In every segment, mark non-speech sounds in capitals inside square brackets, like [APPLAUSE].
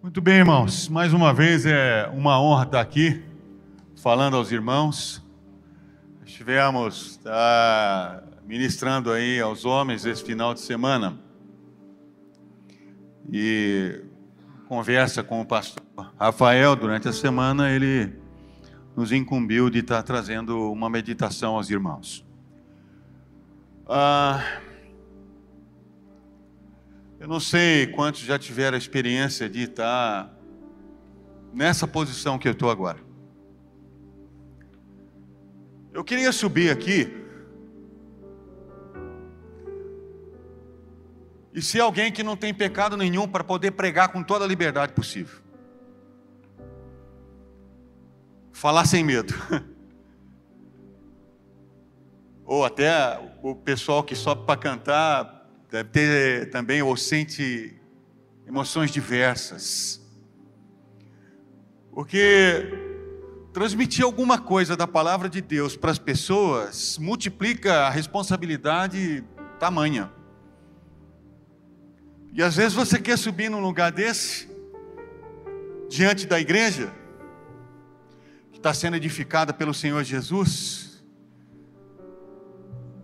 Muito bem, irmãos. Mais uma vez é uma honra estar aqui falando aos irmãos. Estivemos tá, ministrando aí aos homens esse final de semana e conversa com o pastor Rafael durante a semana ele nos incumbiu de estar trazendo uma meditação aos irmãos. Ah, eu não sei quantos já tiveram a experiência de estar nessa posição que eu estou agora. Eu queria subir aqui e ser alguém que não tem pecado nenhum para poder pregar com toda a liberdade possível. Falar sem medo. [LAUGHS] Ou até o pessoal que sobe para cantar deve ter também ou sente emoções diversas. Porque transmitir alguma coisa da palavra de Deus para as pessoas multiplica a responsabilidade tamanha. E às vezes você quer subir num lugar desse, diante da igreja, que está sendo edificada pelo Senhor Jesus,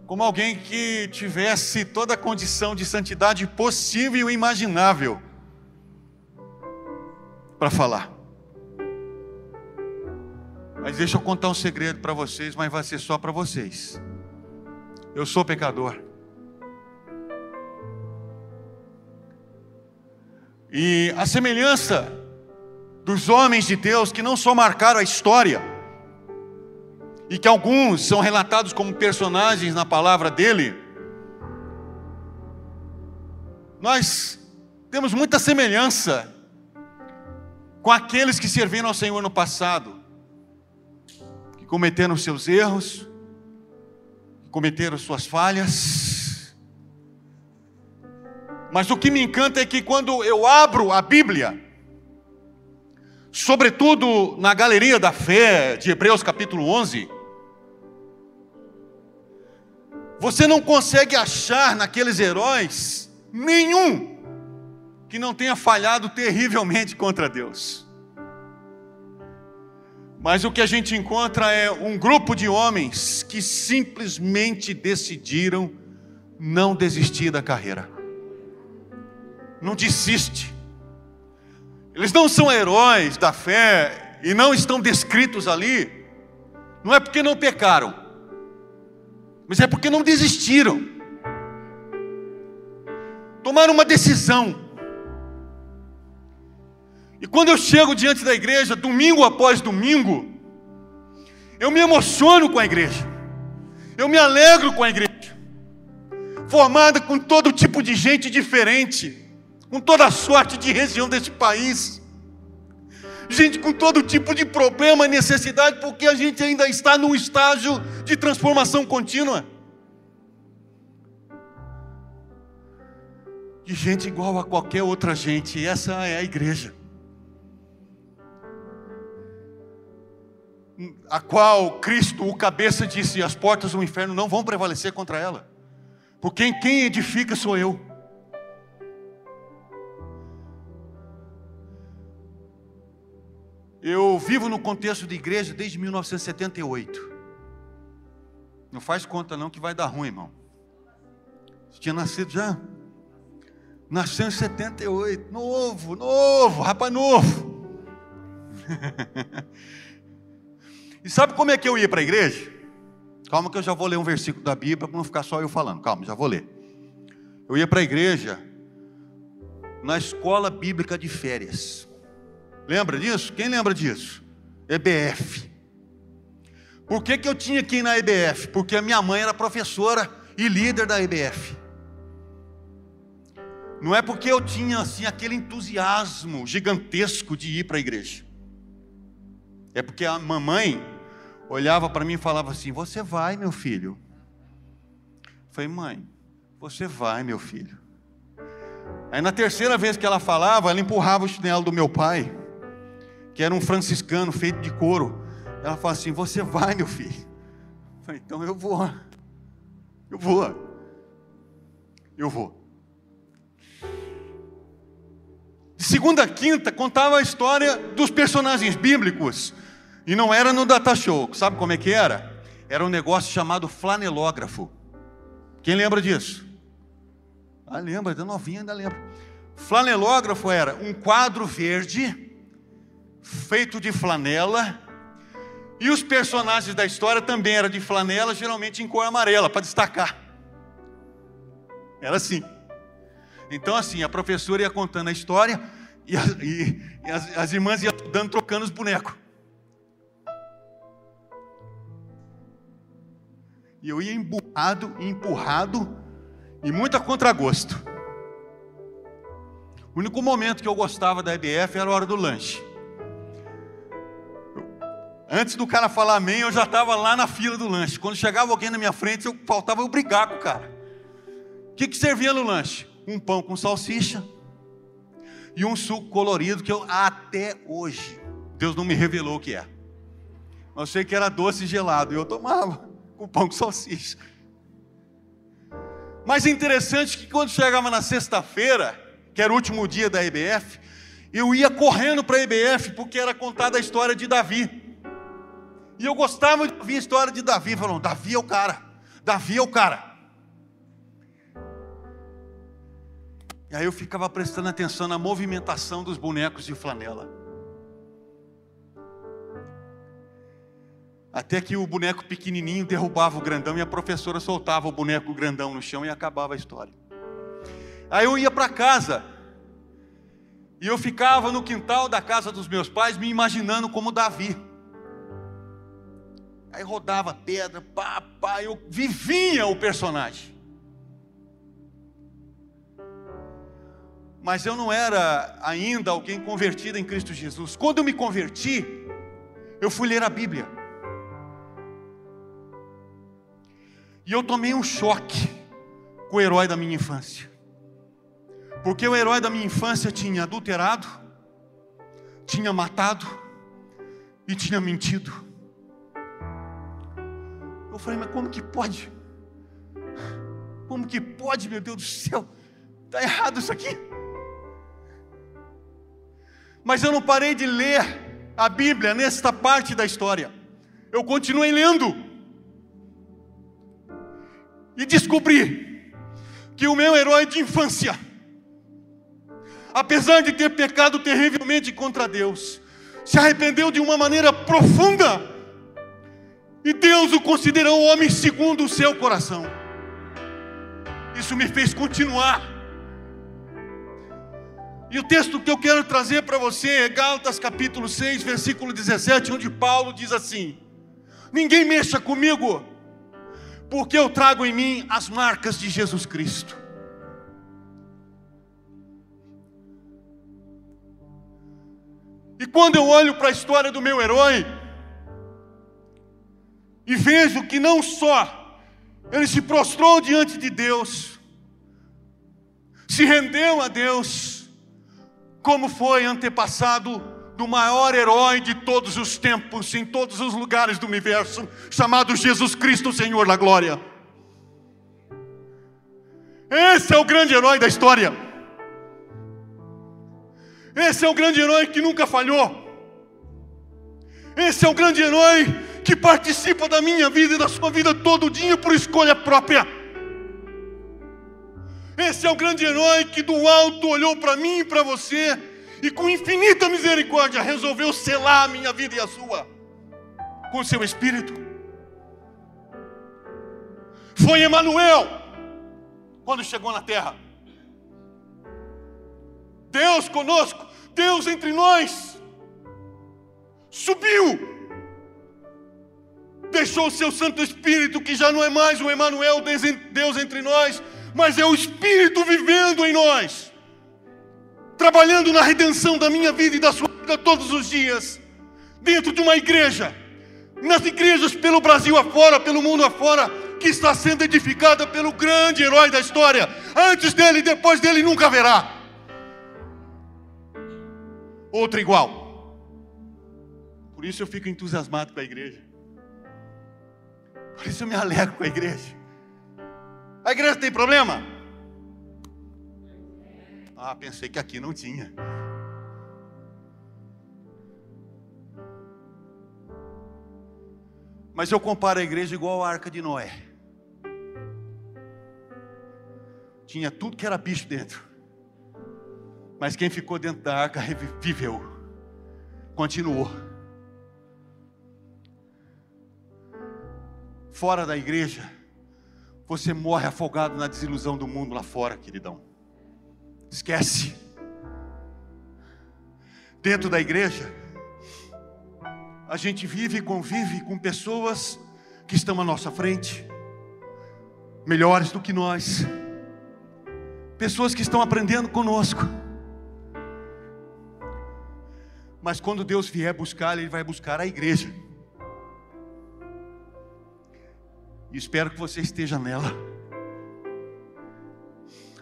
como alguém que tivesse toda a condição de santidade possível e imaginável para falar. Mas deixa eu contar um segredo para vocês, mas vai ser só para vocês. Eu sou pecador. E a semelhança dos homens de Deus que não só marcaram a história, e que alguns são relatados como personagens na palavra dele, nós temos muita semelhança com aqueles que serviram ao Senhor no passado, que cometeram seus erros, que cometeram suas falhas. Mas o que me encanta é que quando eu abro a Bíblia, sobretudo na galeria da fé de Hebreus capítulo 11, você não consegue achar naqueles heróis nenhum que não tenha falhado terrivelmente contra Deus. Mas o que a gente encontra é um grupo de homens que simplesmente decidiram não desistir da carreira. Não desiste. Eles não são heróis da fé e não estão descritos ali. Não é porque não pecaram mas é porque não desistiram. Tomaram uma decisão. E quando eu chego diante da igreja, domingo após domingo, eu me emociono com a igreja. Eu me alegro com a igreja. Formada com todo tipo de gente diferente, com toda sorte de região deste país. Gente com todo tipo de problema necessidade, porque a gente ainda está num estágio de transformação contínua. De gente igual a qualquer outra gente, essa é a igreja. A qual Cristo, o cabeça, disse: as portas do inferno não vão prevalecer contra ela, porque quem edifica sou eu. Eu vivo no contexto de igreja desde 1978. Não faz conta não que vai dar ruim, irmão. Você tinha nascido já? Nasceu em 78. Novo, novo, rapaz novo. [LAUGHS] e sabe como é que eu ia para a igreja? Calma que eu já vou ler um versículo da Bíblia para não ficar só eu falando. Calma, já vou ler. Eu ia para a igreja na escola bíblica de férias. Lembra disso? Quem lembra disso? EBF. Por que, que eu tinha que ir na EBF? Porque a minha mãe era professora e líder da EBF. Não é porque eu tinha assim aquele entusiasmo gigantesco de ir para a igreja. É porque a mamãe olhava para mim e falava assim: Você vai, meu filho. Eu falei, mãe, você vai, meu filho. Aí na terceira vez que ela falava, ela empurrava o chinelo do meu pai que era um franciscano feito de couro. Ela fala assim: Você vai, meu filho. Eu falei, então eu vou. Eu vou. Eu vou. De segunda a quinta contava a história dos personagens bíblicos. E não era no data show. Sabe como é que era? Era um negócio chamado flanelógrafo. Quem lembra disso? Ah, lembra, da novinha ainda lembra. Flanelógrafo era um quadro verde feito de flanela e os personagens da história também eram de flanela, geralmente em cor amarela, para destacar. Era assim. Então, assim, a professora ia contando a história e, as, e, e as, as irmãs iam dando, trocando os bonecos. E eu ia emburrado, empurrado e muito a contragosto. O único momento que eu gostava da EBF era a hora do lanche. Antes do cara falar amém, eu já estava lá na fila do lanche. Quando chegava alguém na minha frente, eu faltava eu brigar com o cara. O que, que servia no lanche? Um pão com salsicha e um suco colorido que eu até hoje Deus não me revelou o que é. Eu sei que era doce gelado e eu tomava [LAUGHS] com pão com salsicha. Mas é interessante que quando chegava na sexta-feira, que era o último dia da EBF, eu ia correndo para a EBF porque era contada a história de Davi. E eu gostava de ouvir a história de Davi, falando: Davi é o cara, Davi é o cara. E aí eu ficava prestando atenção na movimentação dos bonecos de flanela. Até que o boneco pequenininho derrubava o grandão e a professora soltava o boneco grandão no chão e acabava a história. Aí eu ia para casa e eu ficava no quintal da casa dos meus pais me imaginando como Davi. Aí rodava pedra, pá, pá, eu vivia o personagem. Mas eu não era ainda alguém convertido em Cristo Jesus. Quando eu me converti, eu fui ler a Bíblia. E eu tomei um choque com o herói da minha infância. Porque o herói da minha infância tinha adulterado, tinha matado e tinha mentido. Eu falei, mas como que pode? Como que pode, meu Deus do céu? Está errado isso aqui. Mas eu não parei de ler a Bíblia nesta parte da história. Eu continuei lendo. E descobri que o meu herói de infância, apesar de ter pecado terrivelmente contra Deus, se arrependeu de uma maneira profunda e Deus o considerou homem segundo o seu coração. Isso me fez continuar. E o texto que eu quero trazer para você é Gálatas capítulo 6, versículo 17, onde Paulo diz assim: Ninguém mexa comigo, porque eu trago em mim as marcas de Jesus Cristo. E quando eu olho para a história do meu herói, e vejo que não só ele se prostrou diante de Deus, se rendeu a Deus, como foi antepassado do maior herói de todos os tempos, em todos os lugares do universo, chamado Jesus Cristo, Senhor da Glória. Esse é o grande herói da história. Esse é o grande herói que nunca falhou. Esse é o grande herói que participa da minha vida e da sua vida todo dia por escolha própria. Esse é o grande herói que do alto olhou para mim e para você e com infinita misericórdia resolveu selar a minha vida e a sua com o seu espírito. Foi Emanuel quando chegou na terra. Deus conosco, Deus entre nós. Subiu deixou o seu Santo Espírito, que já não é mais o Emanuel, Deus entre nós, mas é o Espírito vivendo em nós, trabalhando na redenção da minha vida e da sua vida todos os dias, dentro de uma igreja, nas igrejas pelo Brasil afora, pelo mundo afora, que está sendo edificada pelo grande herói da história. Antes dele e depois dele nunca haverá outro igual. Por isso eu fico entusiasmado com a igreja. Por isso eu me alegro com a igreja. A igreja tem problema? Ah, pensei que aqui não tinha. Mas eu comparo a igreja igual a arca de Noé. Tinha tudo que era bicho dentro. Mas quem ficou dentro da arca viveu, continuou. Fora da igreja, você morre afogado na desilusão do mundo lá fora, queridão. Esquece. Dentro da igreja, a gente vive e convive com pessoas que estão à nossa frente, melhores do que nós, pessoas que estão aprendendo conosco. Mas quando Deus vier buscar, Ele vai buscar a igreja. E espero que você esteja nela.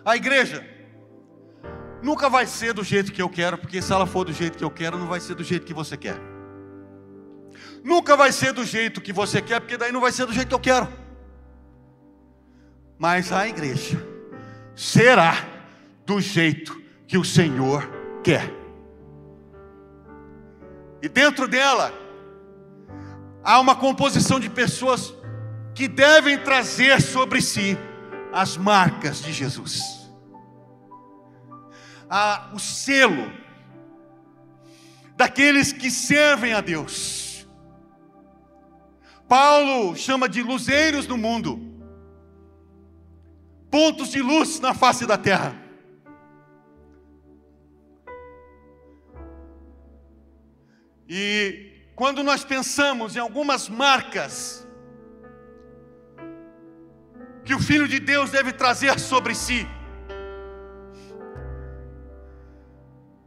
A igreja nunca vai ser do jeito que eu quero, porque se ela for do jeito que eu quero, não vai ser do jeito que você quer. Nunca vai ser do jeito que você quer, porque daí não vai ser do jeito que eu quero. Mas a igreja será do jeito que o Senhor quer. E dentro dela há uma composição de pessoas que devem trazer sobre si as marcas de Jesus. O selo daqueles que servem a Deus. Paulo chama de luzeiros no mundo, pontos de luz na face da terra. E quando nós pensamos em algumas marcas que o Filho de Deus deve trazer sobre si.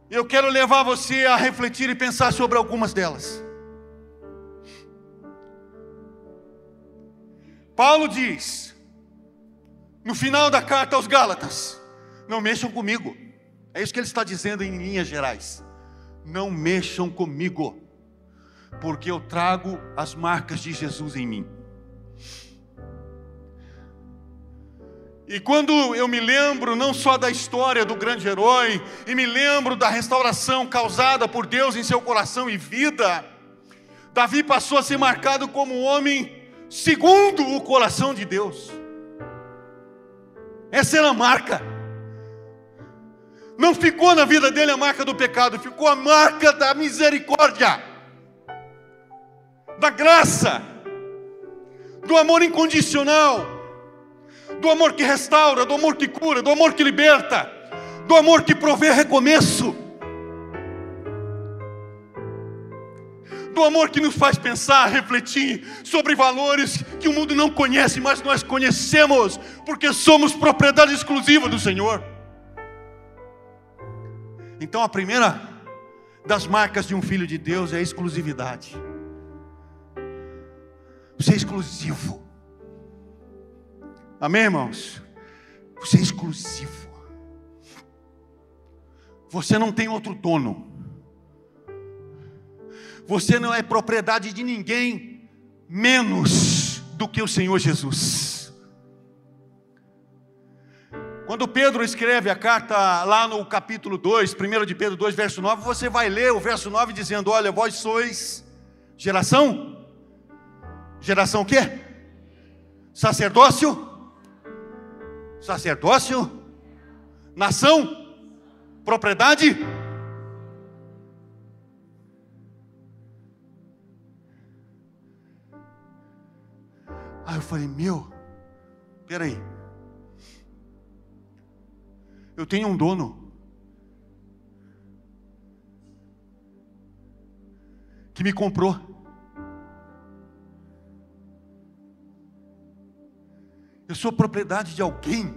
Eu quero levar você a refletir e pensar sobre algumas delas. Paulo diz, no final da carta aos Gálatas: Não mexam comigo. É isso que ele está dizendo em linhas gerais. Não mexam comigo, porque eu trago as marcas de Jesus em mim. E quando eu me lembro não só da história do grande herói, e me lembro da restauração causada por Deus em seu coração e vida, Davi passou a ser marcado como um homem segundo o coração de Deus. Essa era a marca. Não ficou na vida dele a marca do pecado, ficou a marca da misericórdia, da graça, do amor incondicional do amor que restaura, do amor que cura, do amor que liberta, do amor que provê recomeço, do amor que nos faz pensar, refletir sobre valores que o mundo não conhece, mas nós conhecemos, porque somos propriedade exclusiva do Senhor. Então a primeira das marcas de um filho de Deus é a exclusividade. Você é exclusivo. Amém, irmãos? Você é exclusivo. Você não tem outro dono. Você não é propriedade de ninguém menos do que o Senhor Jesus. Quando Pedro escreve a carta lá no capítulo 2, 1 de Pedro 2, verso 9, você vai ler o verso 9 dizendo: Olha, vós sois geração, geração o quê? Sacerdócio sacerdócio, nação, propriedade. Aí eu falei, meu, peraí. Eu tenho um dono que me comprou. Eu sou propriedade de alguém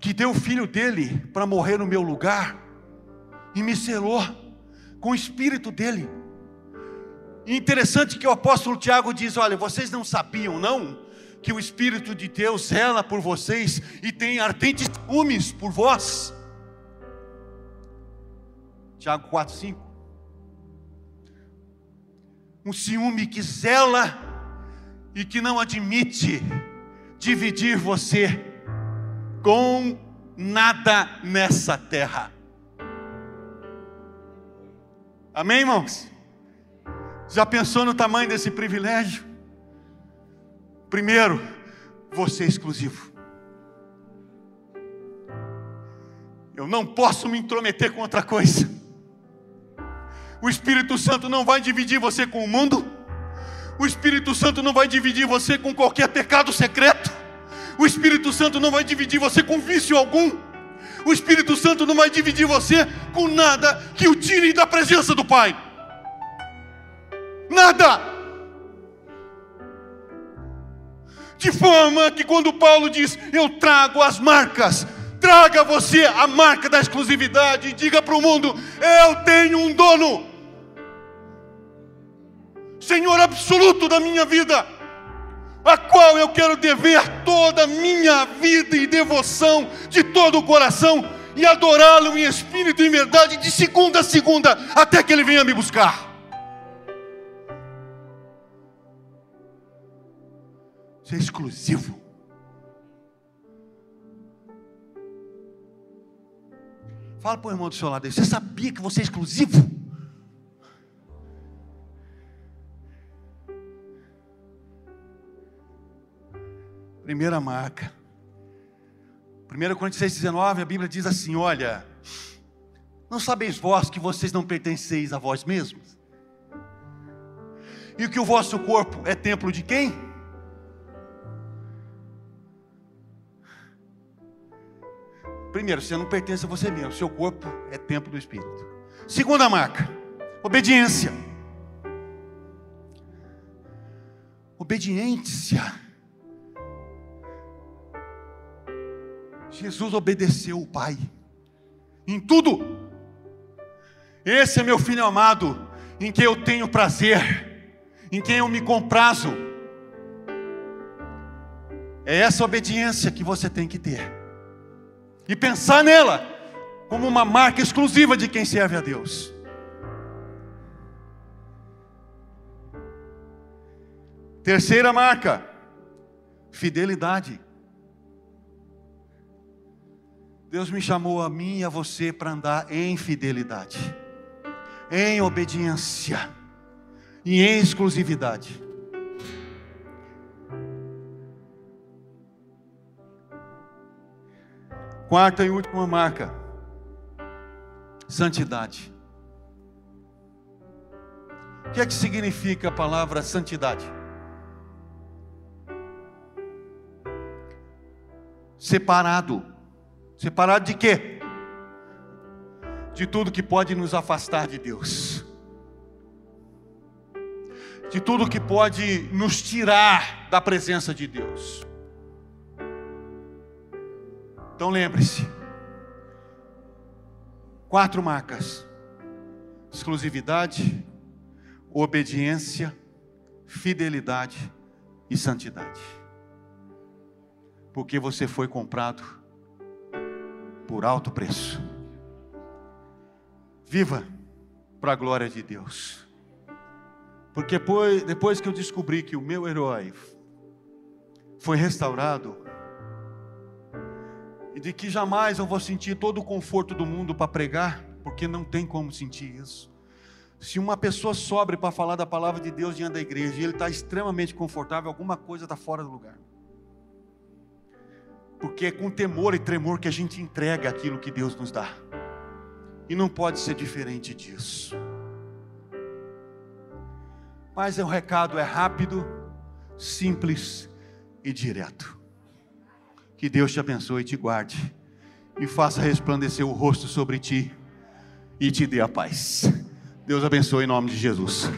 que deu o filho dele para morrer no meu lugar e me selou com o espírito dele. Interessante que o apóstolo Tiago diz: Olha, vocês não sabiam, não, que o Espírito de Deus zela por vocês e tem ardentes ciúmes por vós. Tiago 4, 5 um ciúme que zela e que não admite dividir você com nada nessa terra. Amém, irmãos? Já pensou no tamanho desse privilégio? Primeiro, você é exclusivo. Eu não posso me intrometer com outra coisa. O Espírito Santo não vai dividir você com o mundo. O Espírito Santo não vai dividir você com qualquer pecado secreto. O Espírito Santo não vai dividir você com vício algum. O Espírito Santo não vai dividir você com nada que o tire da presença do Pai. Nada. De forma que quando Paulo diz, eu trago as marcas, traga você a marca da exclusividade e diga para o mundo: eu tenho um dono, Senhor absoluto da minha vida, a qual eu quero dever toda a minha vida e devoção de todo o coração e adorá-lo em espírito e em verdade de segunda a segunda, até que ele venha me buscar. Isso é exclusivo. Fala para o irmão do seu lado aí, você sabia que você é exclusivo? Primeira marca. 1 Coríntios 6,19, a Bíblia diz assim: Olha, não sabeis vós que vocês não pertenceis a vós mesmos? E que o vosso corpo é templo de quem? Primeiro, você não pertence a você mesmo, seu corpo é templo do Espírito. Segunda marca, obediência. Obediência. Jesus obedeceu o Pai em tudo. Esse é meu filho amado, em quem eu tenho prazer, em quem eu me comprazo. É essa obediência que você tem que ter e pensar nela como uma marca exclusiva de quem serve a Deus. Terceira marca, fidelidade. Deus me chamou a mim e a você para andar em fidelidade, em obediência e em exclusividade. Quarta e última marca: santidade. O que é que significa a palavra santidade? Separado. Separado de quê? De tudo que pode nos afastar de Deus. De tudo que pode nos tirar da presença de Deus. Então lembre-se: quatro marcas: exclusividade, obediência, fidelidade e santidade. Porque você foi comprado por alto preço. Viva para a glória de Deus. Porque depois, depois que eu descobri que o meu herói foi restaurado, e de que jamais eu vou sentir todo o conforto do mundo para pregar, porque não tem como sentir isso. Se uma pessoa sobre para falar da palavra de Deus diante da igreja e ele está extremamente confortável, alguma coisa está fora do lugar. Porque é com temor e tremor que a gente entrega aquilo que Deus nos dá. E não pode ser diferente disso. Mas o recado é rápido, simples e direto. Que Deus te abençoe e te guarde, e faça resplandecer o rosto sobre ti, e te dê a paz. Deus abençoe em nome de Jesus.